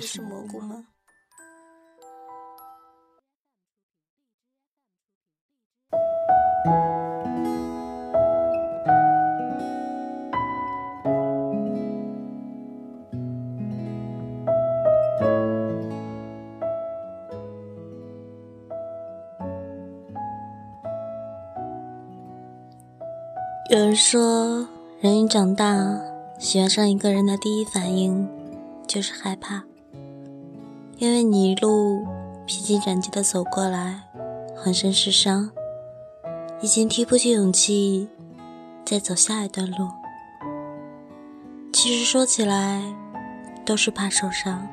是蘑菇吗？有人说，人一长大，喜欢上一个人的第一反应就是害怕。因为你一路披荆斩棘的走过来，浑身是伤，已经提不起勇气再走下一段路。其实说起来，都是怕受伤。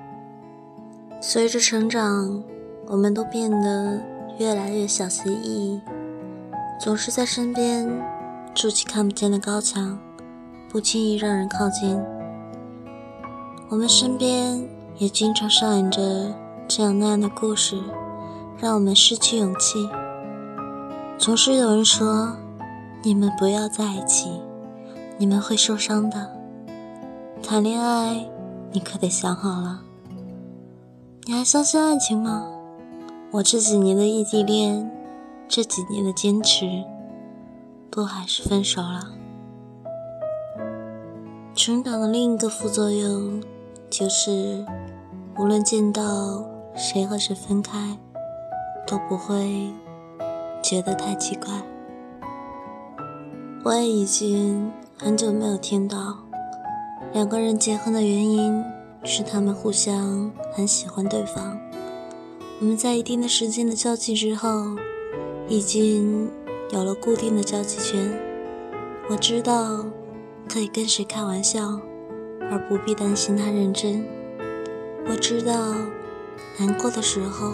随着成长，我们都变得越来越小心翼翼，总是在身边筑起看不见的高墙，不轻易让人靠近。我们身边。也经常上演着这样那样的故事，让我们失去勇气。总是有人说：“你们不要在一起，你们会受伤的。”谈恋爱，你可得想好了。你还相信爱情吗？我这几年的异地恋，这几年的坚持，都还是分手了。成长的另一个副作用，就是。无论见到谁和谁分开，都不会觉得太奇怪。我也已经很久没有听到两个人结婚的原因是他们互相很喜欢对方。我们在一定的时间的交际之后，已经有了固定的交际圈。我知道可以跟谁开玩笑，而不必担心他认真。我知道，难过的时候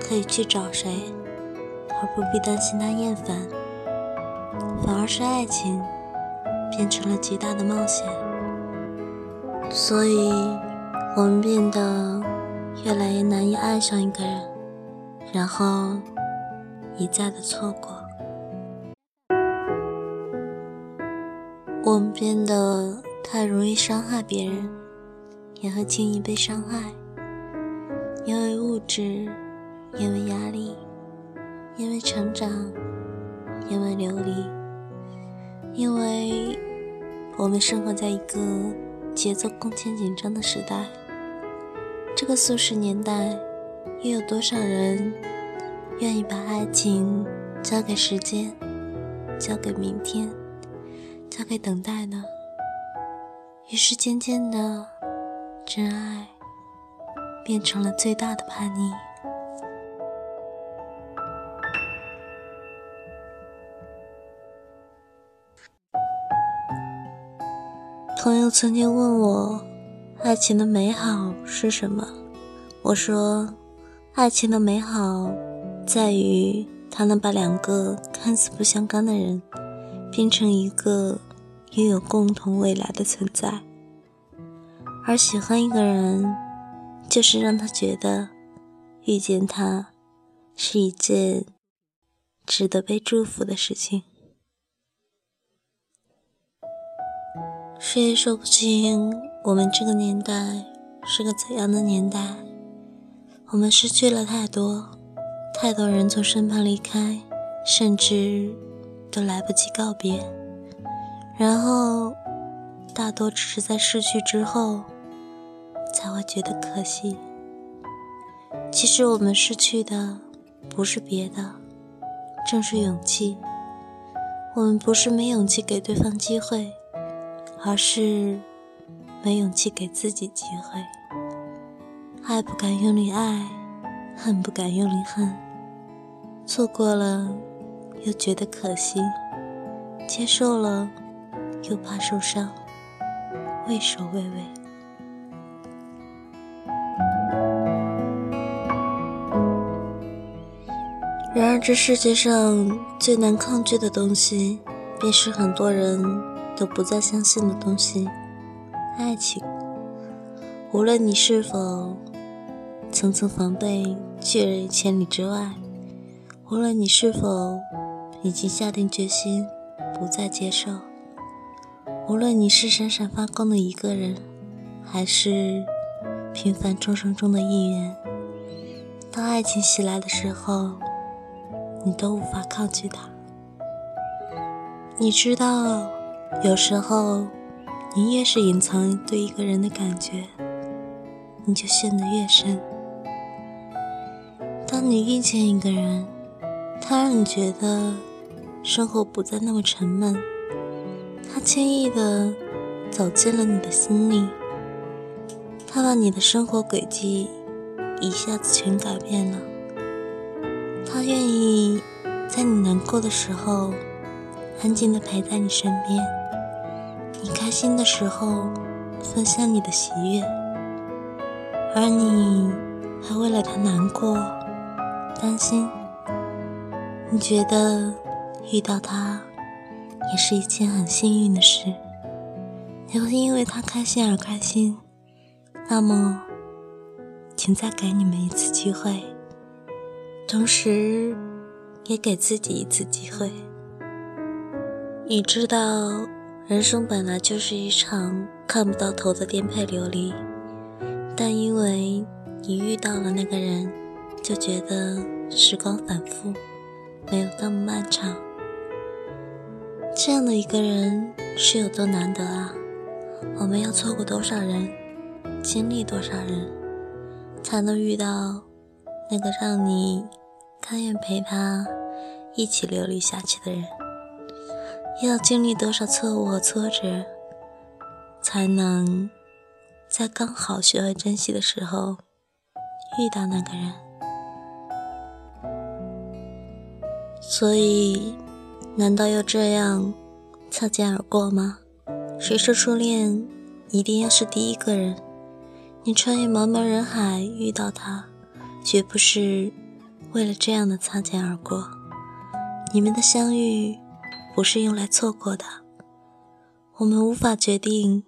可以去找谁，而不必担心他厌烦。反而是爱情变成了极大的冒险，所以我们变得越来越难以爱上一个人，然后一再的错过。我们变得太容易伤害别人。也会轻易被伤害，因为物质，因为压力，因为成长，因为流离，因为我们生活在一个节奏空前紧张的时代。这个速食年代，又有多少人愿意把爱情交给时间，交给明天，交给等待呢？于是渐渐的。真爱变成了最大的叛逆。朋友曾经问我，爱情的美好是什么？我说，爱情的美好在于它能把两个看似不相干的人变成一个拥有共同未来的存在。而喜欢一个人，就是让他觉得遇见他是一件值得被祝福的事情。谁也说不清我们这个年代是个怎样的年代。我们失去了太多，太多人从身旁离开，甚至都来不及告别。然后，大多只是在失去之后。才会觉得可惜。其实我们失去的不是别的，正是勇气。我们不是没勇气给对方机会，而是没勇气给自己机会。爱不敢用力爱，恨不敢用力恨。错过了又觉得可惜，接受了又怕受伤畏首畏尾。然而这世界上最难抗拒的东西便是很多人都不再相信的东西爱情。无论你是否层层防备拒人于千里之外无论你是否已经下定决心不再接受无论你是闪闪发光的一个人，还是平凡众生中的一员，当爱情袭来的时候，你都无法抗拒它。你知道，有时候你越是隐藏对一个人的感觉，你就陷得越深。当你遇见一个人，他让你觉得生活不再那么沉闷，他轻易的走进了你的心里，他把你的生活轨迹一下子全改变了。他愿意在你难过的时候，安静的陪在你身边；你开心的时候，分享你的喜悦；而你还为了他难过、担心。你觉得遇到他也是一件很幸运的事，你会因为他开心而开心。那么，请再给你们一次机会。同时，也给自己一次机会。你知道，人生本来就是一场看不到头的颠沛流离，但因为你遇到了那个人，就觉得时光反复，没有那么漫长。这样的一个人是有多难得啊！我们要错过多少人，经历多少人，才能遇到？那个让你甘愿陪他一起流离下去的人，要经历多少错误和挫折，才能在刚好学会珍惜的时候遇到那个人？所以，难道要这样擦肩而过吗？谁说初恋一定要是第一个人？你穿越茫茫人海遇到他。绝不是为了这样的擦肩而过，你们的相遇不是用来错过的。我们无法决定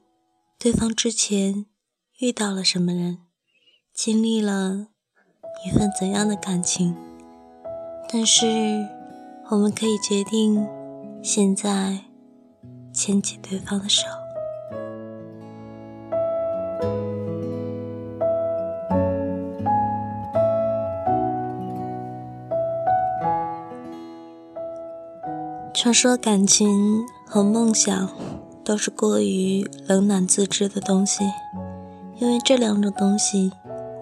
对方之前遇到了什么人，经历了一份怎样的感情，但是我们可以决定现在牵起对方的手。常说感情和梦想都是过于冷暖自知的东西，因为这两种东西，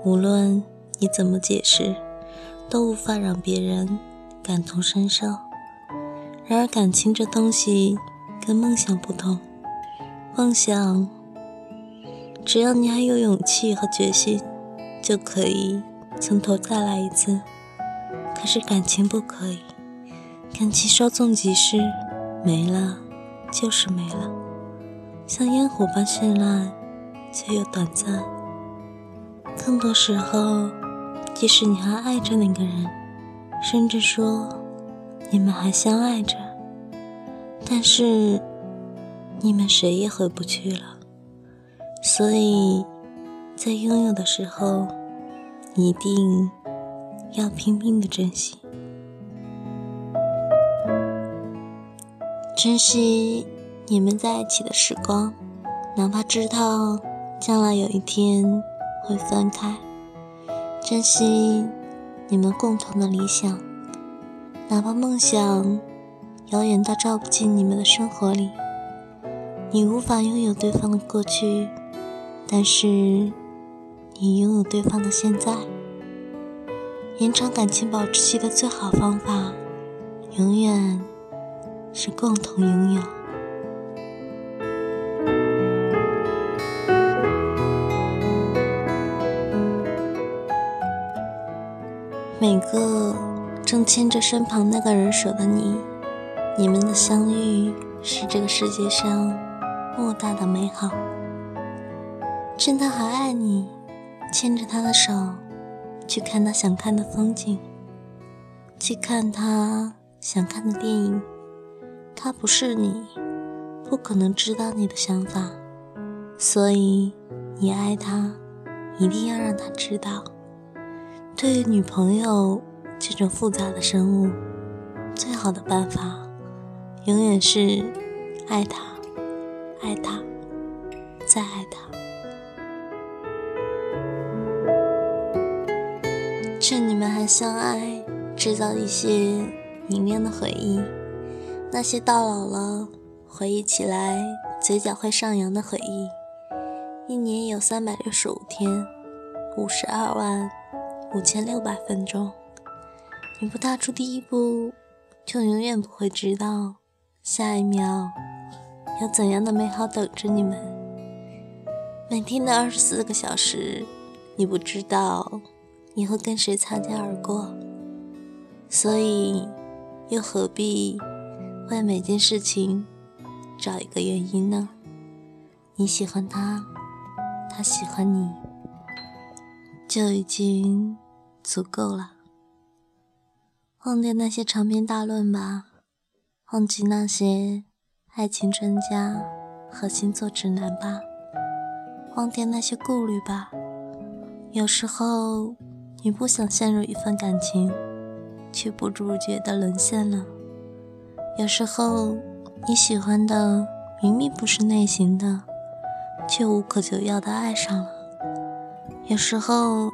无论你怎么解释，都无法让别人感同身受。然而感情这东西跟梦想不同，梦想只要你还有勇气和决心，就可以从头再来一次。可是感情不可以。感情稍纵即逝，没了就是没了，像烟火般绚烂，却又短暂。更多时候，即使你还爱着那个人，甚至说你们还相爱着，但是你们谁也回不去了。所以，在拥有的时候，一定要拼命的珍惜。珍惜你们在一起的时光，哪怕知道将来有一天会分开；珍惜你们共同的理想，哪怕梦想遥远到照不进你们的生活里。你无法拥有对方的过去，但是你拥有对方的现在。延长感情保质期的最好方法，永远。是共同拥有。每个正牵着身旁那个人手的你，你们的相遇是这个世界上莫大的美好。趁他还爱你，牵着他的手，去看他想看的风景。去看他想看的电影。他不是你，不可能知道你的想法，所以你爱他，一定要让他知道。对于女朋友这种复杂的生物，最好的办法，永远是爱她，爱她，再爱她。趁你们还相爱，制造一些明亮的回忆。那些到老了回忆起来嘴角会上扬的回忆。一年有三百六十五天，五十二万五千六百分钟。你不踏出第一步，就永远不会知道下一秒有怎样的美好等着你们。每天的二十四个小时，你不知道你会跟谁擦肩而过，所以又何必？为每件事情找一个原因呢？你喜欢他，他喜欢你，就已经足够了。忘掉那些长篇大论吧，忘记那些爱情专家和星座指南吧，忘掉那些顾虑吧。有时候，你不想陷入一份感情，却不知不觉地沦陷了。有时候你喜欢的明明不是类型的，却无可救药的爱上了。有时候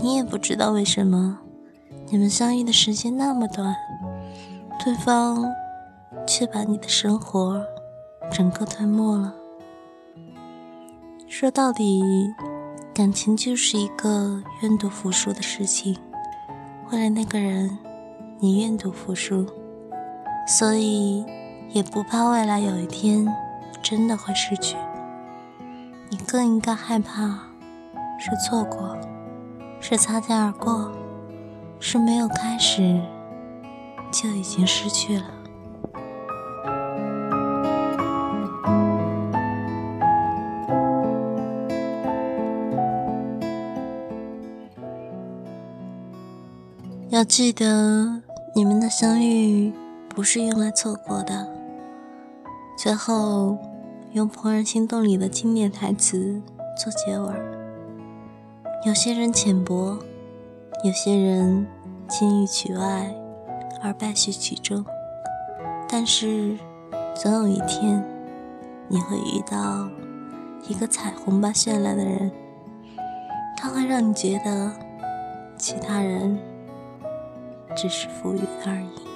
你也不知道为什么，你们相遇的时间那么短，对方却把你的生活整个吞没了。说到底，感情就是一个愿赌服输的事情。为了那个人，你愿赌服输。所以，也不怕未来有一天真的会失去。你更应该害怕是错过，是擦肩而过，是没有开始就已经失去了。要记得你们的相遇。不是用来错过的。最后，用《怦然心动》里的经典台词做结尾：有些人浅薄，有些人金玉其外而败絮其中，但是总有一天，你会遇到一个彩虹般绚烂的人，他会让你觉得其他人只是浮云而已。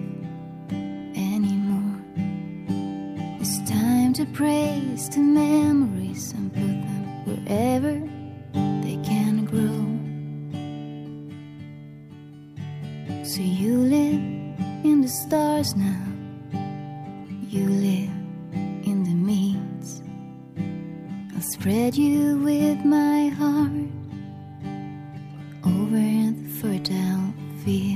to praise to memories and put them wherever they can grow. So you live in the stars now, you live in the meads. I'll spread you with my heart over the fertile fields.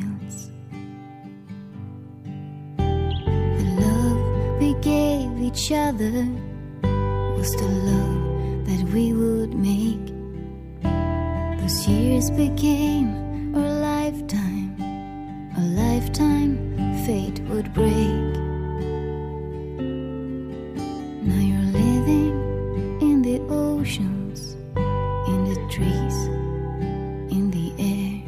Each other was the love that we would make. Those years became our lifetime, a lifetime fate would break. Now you're living in the oceans, in the trees, in the air.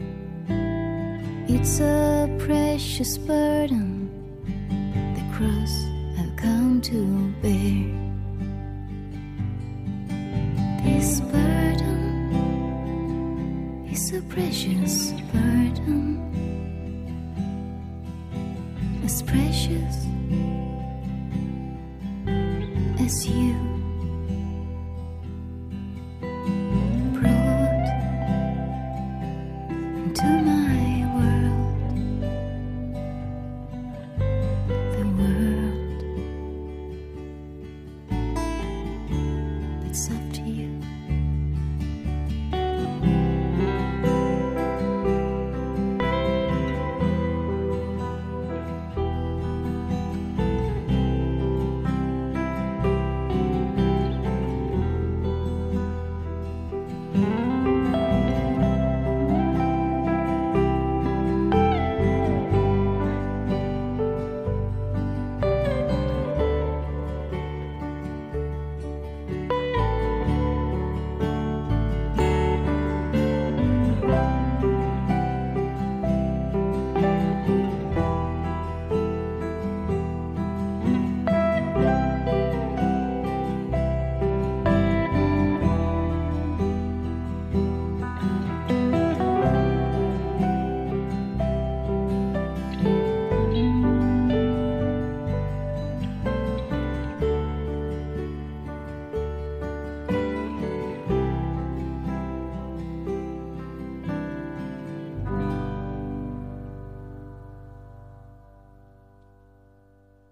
It's a precious burden, as precious as you.